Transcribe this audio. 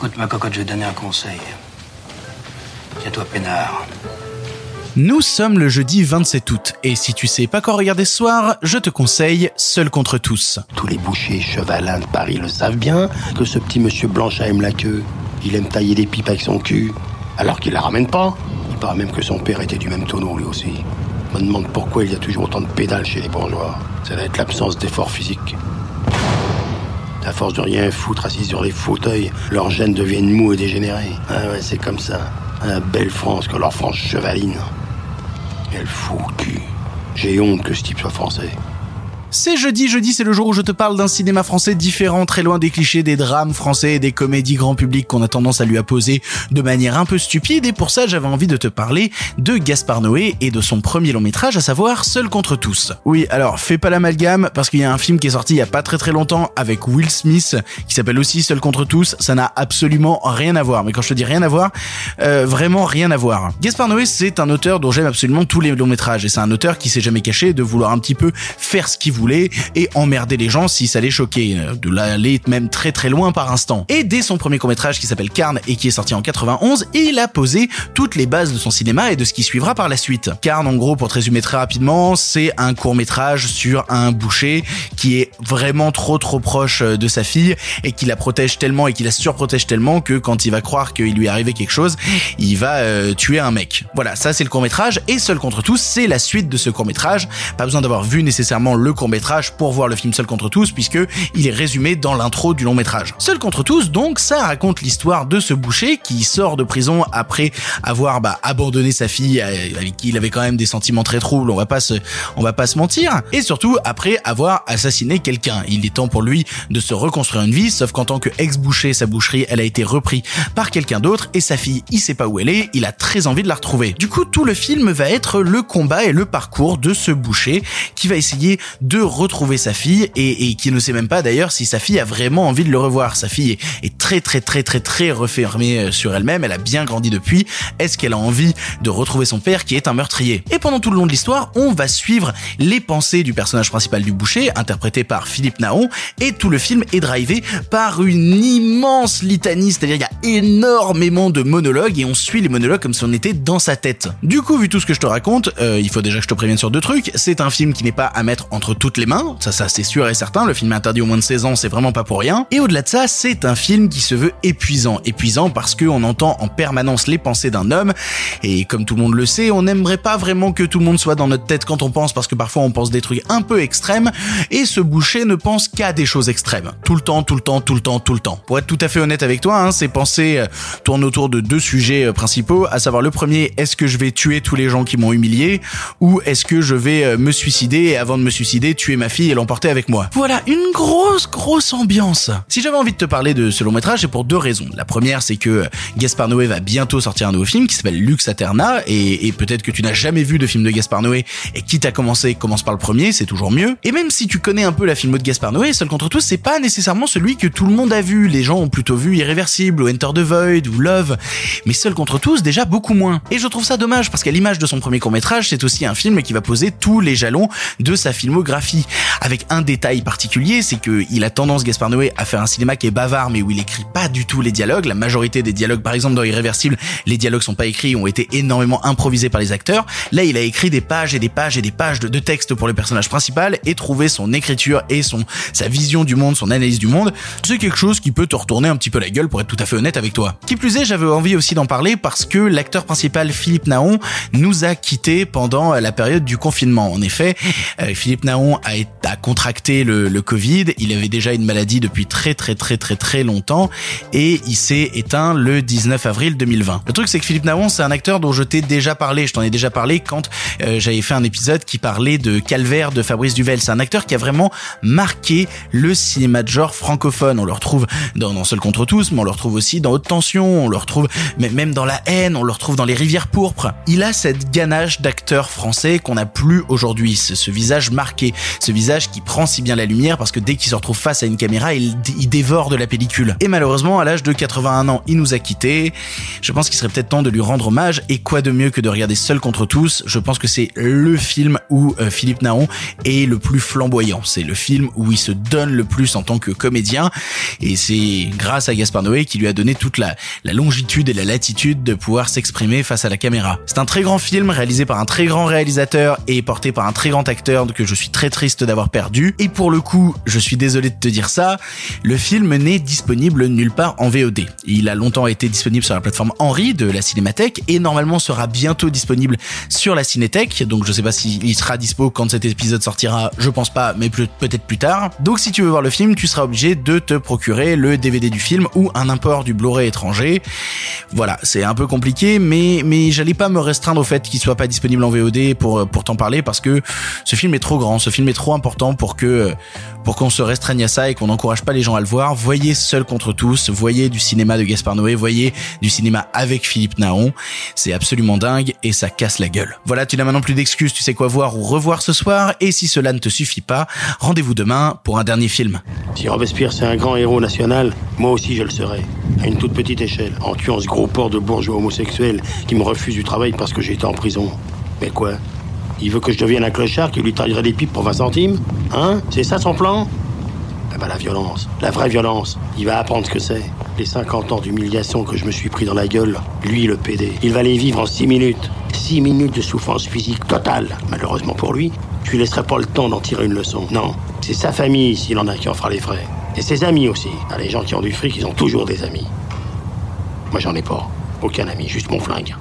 Écoute, ma cocotte, je vais te donner un conseil. Tiens-toi peinard. Nous sommes le jeudi 27 août, et si tu sais pas quoi regarder ce soir, je te conseille Seul contre tous. Tous les bouchers chevalins de Paris le savent bien que ce petit monsieur Blanchard aime la queue. Il aime tailler des pipes avec son cul, alors qu'il la ramène pas. Il paraît même que son père était du même tonneau lui aussi. Je me demande pourquoi il y a toujours autant de pédales chez les bourgeois. Ça doit être l'absence d'effort physique. À force de rien foutre assis sur les fauteuils, leurs gènes deviennent mous et dégénérés. Ah ouais, c'est comme ça. La belle France que leur France chevaline. Elle fout cul. J'ai honte que ce type soit français. C'est jeudi, jeudi c'est le jour où je te parle d'un cinéma français différent, très loin des clichés des drames français et des comédies grand public qu'on a tendance à lui apposer de manière un peu stupide. Et pour ça j'avais envie de te parler de Gaspard Noé et de son premier long métrage à savoir Seul contre tous. Oui alors fais pas l'amalgame parce qu'il y a un film qui est sorti il y a pas très très longtemps avec Will Smith qui s'appelle aussi Seul contre tous, ça n'a absolument rien à voir. Mais quand je te dis rien à voir, euh, vraiment rien à voir. Gaspard Noé c'est un auteur dont j'aime absolument tous les longs métrages. Et c'est un auteur qui s'est jamais caché de vouloir un petit peu faire ce qu'il et emmerder les gens si ça les choquait, de l'aller même très très loin par instant. Et dès son premier court-métrage qui s'appelle Carne et qui est sorti en 91, il a posé toutes les bases de son cinéma et de ce qui suivra par la suite. Carne, en gros, pour te résumer très rapidement, c'est un court-métrage sur un boucher qui est vraiment trop trop proche de sa fille et qui la protège tellement et qui la surprotège tellement que quand il va croire qu'il lui est arrivé quelque chose, il va euh, tuer un mec. Voilà, ça c'est le court-métrage et Seul contre tous, c'est la suite de ce court-métrage. Pas besoin d'avoir vu nécessairement le court-métrage pour voir le film Seul contre tous puisque il est résumé dans l'intro du long métrage. Seul contre tous, donc, ça raconte l'histoire de ce boucher qui sort de prison après avoir bah, abandonné sa fille euh, avec qui il avait quand même des sentiments très troubles. On va pas se, on va pas se mentir. Et surtout après avoir assassiné quelqu'un. Il est temps pour lui de se reconstruire une vie, sauf qu'en tant que ex-boucher, sa boucherie, elle a été reprise par quelqu'un d'autre et sa fille, il sait pas où elle est. Il a très envie de la retrouver. Du coup, tout le film va être le combat et le parcours de ce boucher qui va essayer de retrouver sa fille et, et qui ne sait même pas d'ailleurs si sa fille a vraiment envie de le revoir. Sa fille est, est très très très très très refermée euh, sur elle-même, elle a bien grandi depuis. Est-ce qu'elle a envie de retrouver son père qui est un meurtrier? Et pendant tout le long de l'histoire, on va suivre les pensées du personnage principal du boucher, interprété par Philippe Naon, et tout le film est drivé par une immense litanie, c'est-à-dire il y a énormément de monologues et on suit les monologues comme si on était dans sa tête. Du coup, vu tout ce que je te raconte, euh, il faut déjà que je te prévienne sur deux trucs. C'est un film qui n'est pas à mettre entre toutes les mains, ça ça c'est sûr et certain, le film est interdit au moins de 16 ans, c'est vraiment pas pour rien. Et au-delà de ça, c'est un film qui se veut épuisant. Épuisant parce qu'on entend en permanence les pensées d'un homme, et comme tout le monde le sait, on n'aimerait pas vraiment que tout le monde soit dans notre tête quand on pense, parce que parfois on pense des trucs un peu extrêmes, et ce boucher ne pense qu'à des choses extrêmes. Tout le temps, tout le temps, tout le temps, tout le temps. Pour être tout à fait honnête avec toi, hein, ces pensées euh, tournent autour de deux sujets euh, principaux, à savoir le premier, est-ce que je vais tuer tous les gens qui m'ont humilié, ou est-ce que je vais euh, me suicider, et avant de me suicider, ma fille et l'emporter avec moi. Voilà, une grosse, grosse ambiance. Si j'avais envie de te parler de ce long métrage, c'est pour deux raisons. La première, c'est que Gaspard Noé va bientôt sortir un nouveau film qui s'appelle Lux Aterna, et, et peut-être que tu n'as jamais vu de film de Gaspard Noé, et quitte à commencer, commence par le premier, c'est toujours mieux. Et même si tu connais un peu la filmo de Gaspard Noé, Seul contre tous, c'est pas nécessairement celui que tout le monde a vu. Les gens ont plutôt vu Irréversible, ou Enter the Void, ou Love, mais Seul contre tous, déjà beaucoup moins. Et je trouve ça dommage, parce qu'à l'image de son premier court métrage, c'est aussi un film qui va poser tous les jalons de sa filmographie, avec un détail particulier, c'est que il a tendance Gaspard Noé à faire un cinéma qui est bavard mais où il écrit pas du tout les dialogues. La majorité des dialogues, par exemple dans Irréversible, les dialogues sont pas écrits, ont été énormément improvisés par les acteurs. Là, il a écrit des pages et des pages et des pages de, de texte pour le personnage principal et trouvé son écriture et son sa vision du monde, son analyse du monde. C'est quelque chose qui peut te retourner un petit peu la gueule pour être tout à fait honnête avec toi. Qui plus est, j'avais envie aussi d'en parler parce que l'acteur principal Philippe Naon nous a quittés pendant la période du confinement. En effet, euh, Philippe Naon a, contracté le, le Covid. Il avait déjà une maladie depuis très très très très très longtemps et il s'est éteint le 19 avril 2020. Le truc c'est que Philippe Naon c'est un acteur dont je t'ai déjà parlé, je t'en ai déjà parlé quand euh, j'avais fait un épisode qui parlait de Calvaire de Fabrice Duvel. C'est un acteur qui a vraiment marqué le cinéma de genre francophone. On le retrouve dans, dans Seul contre tous, mais on le retrouve aussi dans Haute Tension, on le retrouve même dans La haine, on le retrouve dans Les Rivières pourpres. Il a cette ganache d'acteur français qu'on n'a plus aujourd'hui, ce, ce visage marqué. Ce visage qui prend si bien la lumière parce que dès qu'il se retrouve face à une caméra, il, dévore de la pellicule. Et malheureusement, à l'âge de 81 ans, il nous a quittés. Je pense qu'il serait peut-être temps de lui rendre hommage et quoi de mieux que de regarder Seul contre tous? Je pense que c'est le film où euh, Philippe Naon est le plus flamboyant. C'est le film où il se donne le plus en tant que comédien et c'est grâce à Gaspard Noé qui lui a donné toute la, la longitude et la latitude de pouvoir s'exprimer face à la caméra. C'est un très grand film réalisé par un très grand réalisateur et porté par un très grand acteur que je suis très triste d'avoir perdu. Et pour le coup, je suis désolé de te dire ça, le film n'est disponible nulle part en VOD. Il a longtemps été disponible sur la plateforme Henri de la Cinémathèque et normalement sera bientôt disponible sur la Cinétech. Donc je sais pas s'il sera dispo quand cet épisode sortira, je pense pas, mais peut-être plus tard. Donc si tu veux voir le film, tu seras obligé de te procurer le DVD du film ou un import du Blu-ray étranger. Voilà, c'est un peu compliqué, mais mais j'allais pas me restreindre au fait qu'il soit pas disponible en VOD pour pour t'en parler parce que ce film est trop grand, ce film est trop important pour que pour qu'on se restreigne à ça et qu'on n'encourage pas les gens à le voir. Voyez Seul contre tous, voyez du cinéma de Gaspard Noé, voyez du cinéma avec Philippe Naon. C'est absolument dingue et ça casse la gueule. Voilà, tu n'as maintenant plus d'excuses, tu sais quoi voir ou revoir ce soir et si cela ne te suffit pas, rendez-vous demain pour un dernier film. Si Robespierre c'est un grand héros national, moi aussi je le serai. À une toute petite échelle, en tuant ce gros porc de bourgeois homosexuel qui me refuse du travail parce que j'étais en prison. Mais quoi? Il veut que je devienne un clochard qui lui taillerait des pipes pour 20 centimes Hein? C'est ça son plan? Eh ben la violence, la vraie violence. Il va apprendre ce que c'est. Les 50 ans d'humiliation que je me suis pris dans la gueule, lui le PD, il va les vivre en 6 minutes. 6 minutes de souffrance physique totale. Malheureusement pour lui, je lui laisserai pas le temps d'en tirer une leçon. Non, c'est sa famille, s'il en a, qui en fera les frais. Et ses amis aussi. Ah, les gens qui ont du fric, ils ont toujours des amis. Moi, j'en ai pas. Aucun ami, juste mon flingue.